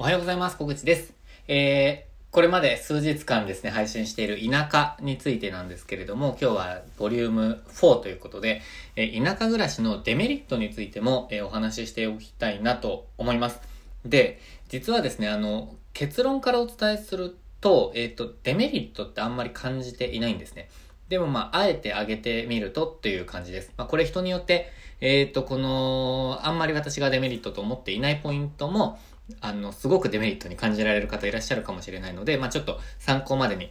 おはようございます。小口です。えー、これまで数日間ですね、配信している田舎についてなんですけれども、今日はボリューム4ということで、えー、田舎暮らしのデメリットについても、えー、お話ししておきたいなと思います。で、実はですね、あの、結論からお伝えすると、えっ、ー、と、デメリットってあんまり感じていないんですね。でもまあ、あえてあげてみるとっていう感じです。まあ、これ人によって、えっ、ー、と、この、あんまり私がデメリットと思っていないポイントも、あの、すごくデメリットに感じられる方いらっしゃるかもしれないので、まあ、ちょっと参考までに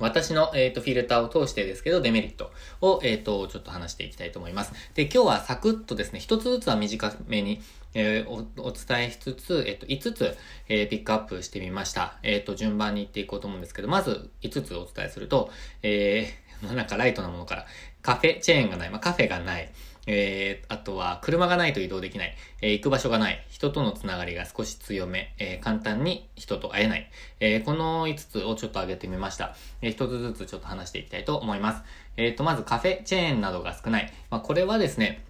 私の、えっ、ー、と、フィルターを通してですけど、デメリットを、えっ、ー、と、ちょっと話していきたいと思います。で、今日はサクッとですね、一つずつは短めに、えー、お伝えしつつ、えっ、と、5つ、えピックアップしてみました。えっ、と、順番に行っていこうと思うんですけど、まず5つお伝えすると、えー、なんかライトなものから、カフェチェーンがない、まあ、カフェがない、えー、あとは車がないと移動できない、えー、行く場所がない、人とのつながりが少し強め、えー、簡単に人と会えない、えこの5つをちょっと挙げてみました。え1つずつちょっと話していきたいと思います。えっ、と、まずカフェチェーンなどが少ない。まあ、これはですね、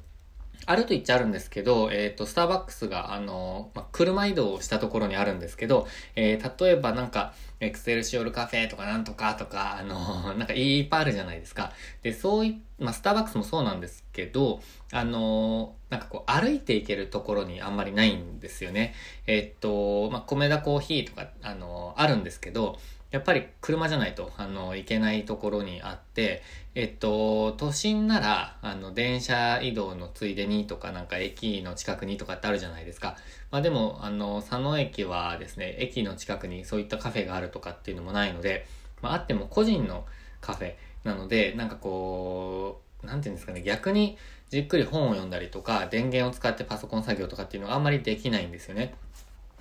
あると言っちゃあるんですけど、えっ、ー、と、スターバックスが、あの、ま、車移動したところにあるんですけど、えー、例えばなんか、エクセルシオルカフェとかなんとかとか、あの、なんかいっぱいあるじゃないですか。で、そうい、ま、スターバックスもそうなんですけど、あの、なんかこう、歩いていけるところにあんまりないんですよね。えっ、と、ま、米田コーヒーとか、あの、あるんですけど、やっぱり車じゃないと、あの、行けないところにあって、えっと、都心なら、あの、電車移動のついでにとか、なんか駅の近くにとかってあるじゃないですか。まあでも、あの、佐野駅はですね、駅の近くにそういったカフェがあるとかっていうのもないので、まああっても個人のカフェなので、なんかこう、なんていうんですかね、逆にじっくり本を読んだりとか、電源を使ってパソコン作業とかっていうのがあんまりできないんですよね。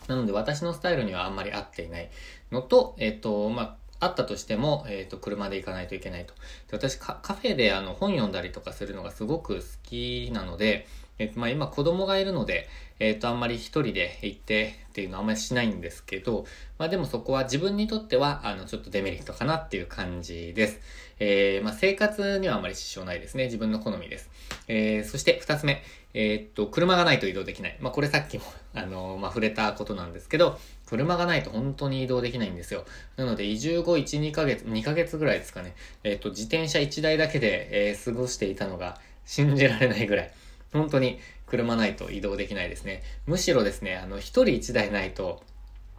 なので私のスタイルにはあんまり合っていないのと、えっ、と、まあ、あったとしても、えっ、と、車で行かないといけないと。で私、カフェであの本読んだりとかするのがすごく好きなので、えっ、と、まあ、今子供がいるので、えっ、と、あんまり一人で行ってっていうのはあんまりしないんですけど、まあ、でもそこは自分にとっては、あの、ちょっとデメリットかなっていう感じです。えー、まあ、生活にはあんまり支障ないですね。自分の好みです。えー、そして二つ目。えー、っと、車がないと移動できない。まあ、これさっきも、あの、まあ、触れたことなんですけど、車がないと本当に移動できないんですよ。なので、移住後1、2ヶ月、2ヶ月ぐらいですかね。え、っと、自転車1台だけで、えー、過ごしていたのが信じられないぐらい。本当に車ないと移動できないですね。むしろですね、あの、1人1台ないと、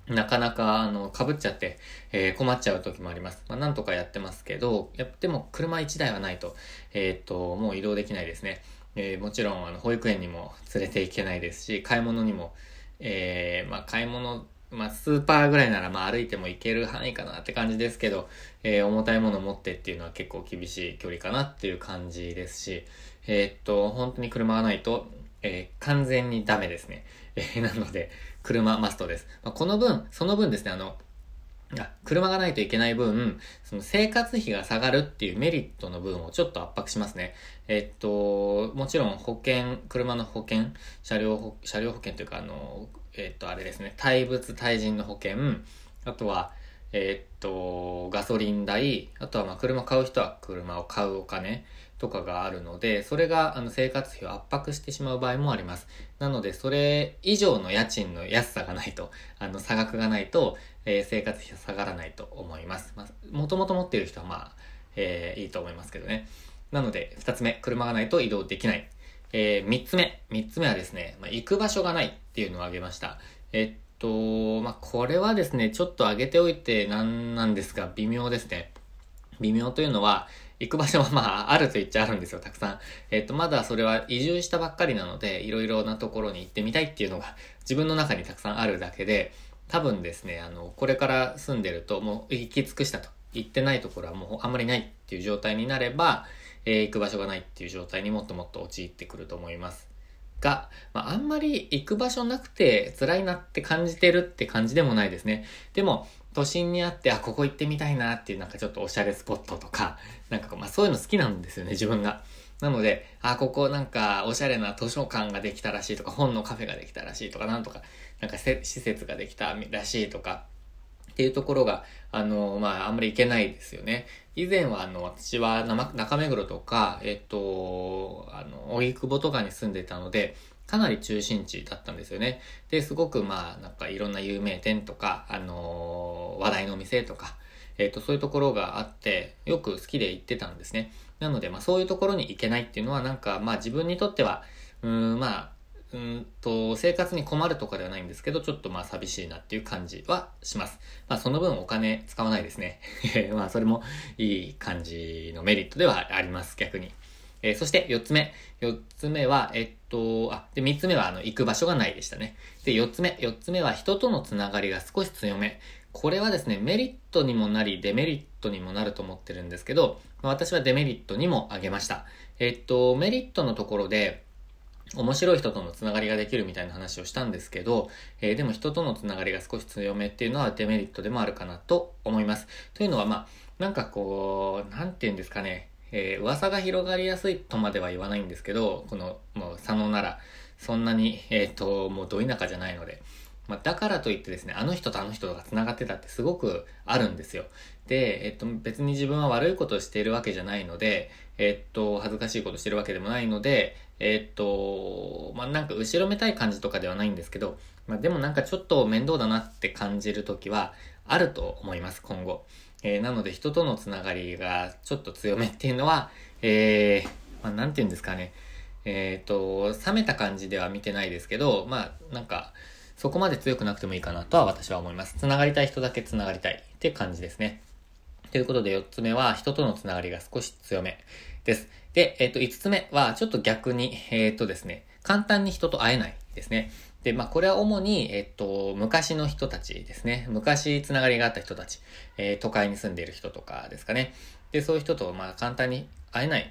なかなか、あの、被っちゃって、えー、困っちゃう時もあります。まあ、なんとかやってますけど、やっても車1台はないと、えー、っと、もう移動できないですね。えー、もちろんあの保育園にも連れて行けないですし、買い物にも、え、まあ買い物、まあスーパーぐらいならまあ歩いても行ける範囲かなって感じですけど、え、重たいもの持ってっていうのは結構厳しい距離かなっていう感じですし、えー、っと、本当に車がないと、えー、完全にダメですね。えー、なので、車マストです。まあ、この分、その分ですね、あの、あ車がないといけない分、その生活費が下がるっていうメリットの分をちょっと圧迫しますね。えっと、もちろん保険、車の保険、車両車両保険というか、あの、えっと、あれですね、対物対人の保険、あとは、えっと、ガソリン代、あとはまあ車買う人は車を買うお金とかがあるので、それがあの生活費を圧迫してしまう場合もあります。なので、それ以上の家賃の安さがないと、あの差額がないと、えー、生活費が下がらないと思います。まあ、もともと持っている人はまあ、えー、いいと思いますけどね。なので、二つ目、車がないと移動できない。えー、三つ目、三つ目はですね、まあ、行く場所がないっていうのを挙げました。えっと、まあ、これはですね、ちょっと挙げておいてなんなんですが、微妙ですね。微妙というのは、行く場所はまあ、あると言っちゃあるんですよ、たくさん。えっ、と、まだそれは移住したばっかりなので、いろいろなところに行ってみたいっていうのが自分の中にたくさんあるだけで、多分ですね、あの、これから住んでると、もう行き尽くしたと。行ってないところはもうあんまりないっていう状態になれば、えー、行く場所がないっていう状態にもっともっと陥ってくると思います。が、まあ、あんまり行く場所なくて辛いなって感じてるって感じでもないですね。でも、都心にあって、あ、ここ行ってみたいなっていうなんかちょっとおしゃれスポットとか、なんかまあそういうの好きなんですよね、自分が。なので、あ、ここなんかおしゃれな図書館ができたらしいとか、本のカフェができたらしいとか、なんとか、なんか施設ができたらしいとか、っていうところが、あの、まあ、あんまり行けないですよね。以前は、あの、私は中目黒とか、えっと、あの、荻窪とかに住んでたので、かなり中心地だったんですよね。で、すごくまあ、なんかいろんな有名店とか、あのー、話題の店とか、えっ、ー、と、そういうところがあって、よく好きで行ってたんですね。なので、まあそういうところに行けないっていうのは、なんかまあ自分にとっては、うん、まあ、うんと、生活に困るとかではないんですけど、ちょっとまあ寂しいなっていう感じはします。まあその分お金使わないですね。まあそれもいい感じのメリットではあります、逆に。えー、そして4つ目。4つ目は、えっと、あ、で、3つ目は、あの、行く場所がないでしたね。で、4つ目。4つ目は、人とのつながりが少し強め。これはですね、メリットにもなり、デメリットにもなると思ってるんですけど、私はデメリットにも挙げました。えっと、メリットのところで、面白い人とのつながりができるみたいな話をしたんですけど、えー、でも人とのつながりが少し強めっていうのはデメリットでもあるかなと思います。というのは、まあ、なんかこう、なんて言うんですかね、えー、噂が広がりやすいとまでは言わないんですけど、この、もう佐野なら、そんなに、えっ、ー、と、もうど田舎じゃないので、まあ、だからといってですね、あの人とあの人が繋がってたってすごくあるんですよ。で、えっと、別に自分は悪いことをしているわけじゃないので、えっと、恥ずかしいことしてるわけでもないので、えっと、まあ、なんか後ろめたい感じとかではないんですけど、まあ、でもなんかちょっと面倒だなって感じるときはあると思います、今後。えー、なので人とのつながりがちょっと強めっていうのは、えー、まあ、なんて言うんですかね。えっ、ー、と、冷めた感じでは見てないですけど、まあ、なんか、そこまで強くなくてもいいかなとは私は思います。つながりたい人だけつながりたいって感じですね。ということで4つ目は人とのつながりが少し強めです。で、えっ、ー、と5つ目はちょっと逆に、えっ、ー、とですね、簡単に人と会えないですね。で、まあ、これは主に、えっと、昔の人たちですね。昔つながりがあった人たち、えー、都会に住んでいる人とかですかね。で、そういう人と、まあ、簡単に会えないっ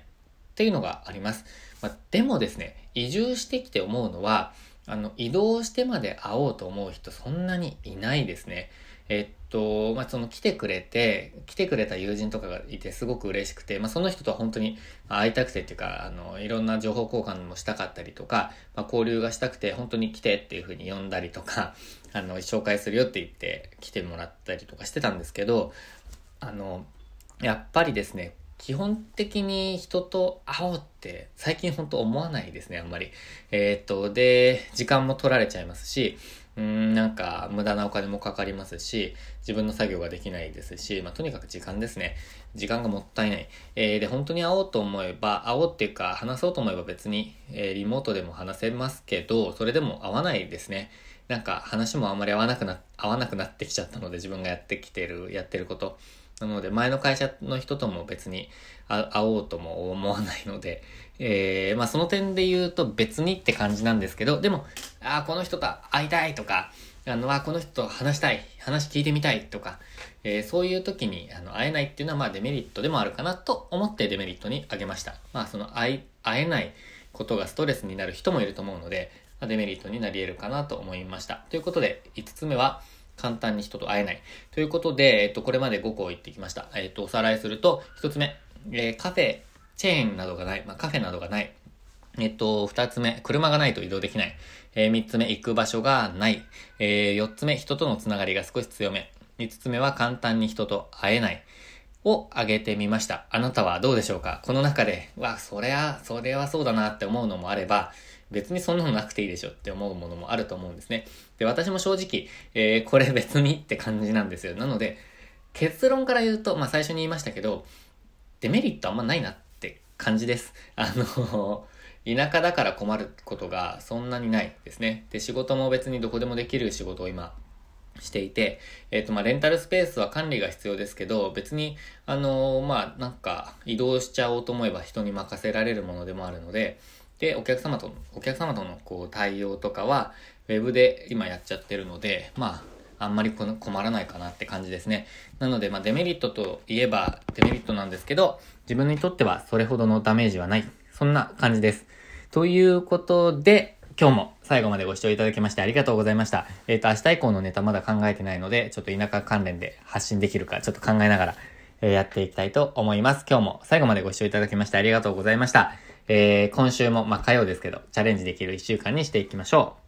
ていうのがあります。まあ、でもですね、移住してきて思うのは、あの、移動してまで会おうと思う人そんなにいないですね。えっと、まあ、その来てくれて、来てくれた友人とかがいてすごく嬉しくて、まあ、その人とは本当に会いたくてっていうか、あの、いろんな情報交換もしたかったりとか、まあ、交流がしたくて、本当に来てっていう風に呼んだりとか、あの、紹介するよって言って来てもらったりとかしてたんですけど、あの、やっぱりですね、基本的に人と会おうって最近本当思わないですね、あんまり。えー、っと、で、時間も取られちゃいますし、うん、なんか無駄なお金もかかりますし、自分の作業ができないですし、まあ、とにかく時間ですね。時間がもったいない。えー、で、本当に会おうと思えば、会おうっていうか、話そうと思えば別に、えー、リモートでも話せますけど、それでも会わないですね。なんか話もあんまり合わなくな、合わなくなってきちゃったので、自分がやってきてる、やってること。なので、前の会社の人とも別に会おうとも思わないので、えー、まあその点で言うと別にって感じなんですけど、でも、ああ、この人と会いたいとか、あの、あこの人と話したい、話聞いてみたいとか、えー、そういう時にあの会えないっていうのはまあデメリットでもあるかなと思ってデメリットに挙げました。まあその会えないことがストレスになる人もいると思うので、ま、デメリットになり得るかなと思いました。ということで、5つ目は、簡単に人と会えない。ということで、えっと、これまで5個言ってきました。えっと、おさらいすると、1つ目、えー、カフェ、チェーンなどがない。まあ、カフェなどがない。えっと、二つ目、車がないと移動できない。えー、三つ目、行く場所がない。えー、四つ目、人とのつながりが少し強め。五つ目は簡単に人と会えない。を挙げてみました。あなたはどうでしょうか？この中で、わ、それは、それはそうだなって思うのもあれば、別にそんなのなくていいでしょって思うものもあると思うんですね。で、私も正直、えー、これ別にって感じなんですよ。なので、結論から言うと、まあ最初に言いましたけど、デメリットあんまないなって感じです。あの、田舎だから困ることがそんなにないですね。で、仕事も別にどこでもできる仕事を今していて、えっ、ー、と、まあ、レンタルスペースは管理が必要ですけど、別に、あのー、まあ、なんか、移動しちゃおうと思えば人に任せられるものでもあるので、で、お客様と、お客様とのこう対応とかは、ウェブで今やっちゃってるので、まあ、あんまり困らないかなって感じですね。なので、まあ、デメリットといえばデメリットなんですけど、自分にとってはそれほどのダメージはない。そんな感じです。ということで、今日も最後までご視聴いただきましてありがとうございました。えっ、ー、と、明日以降のネタまだ考えてないので、ちょっと田舎関連で発信できるかちょっと考えながら、え、やっていきたいと思います。今日も最後までご視聴いただきましてありがとうございました。えー、今週も、まあ、火曜ですけど、チャレンジできる一週間にしていきましょう。